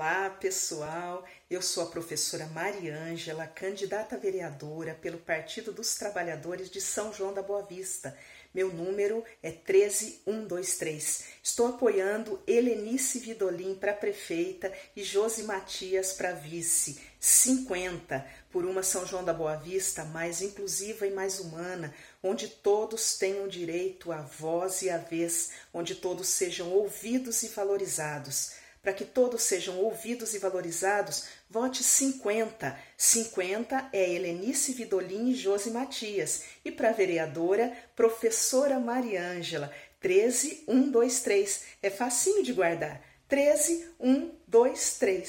Olá, pessoal. Eu sou a professora Mariângela, candidata vereadora pelo Partido dos Trabalhadores de São João da Boa Vista. Meu número é 13123. Estou apoiando Helenice Vidolin para prefeita e Josi Matias para vice. 50 por uma São João da Boa Vista mais inclusiva e mais humana, onde todos tenham direito à voz e à vez, onde todos sejam ouvidos e valorizados. Para que todos sejam ouvidos e valorizados, vote 50. 50 é Helenice Vidolin e Josi Matias. E para vereadora, professora Mariângela. 13 123. É facinho de guardar. 13 123.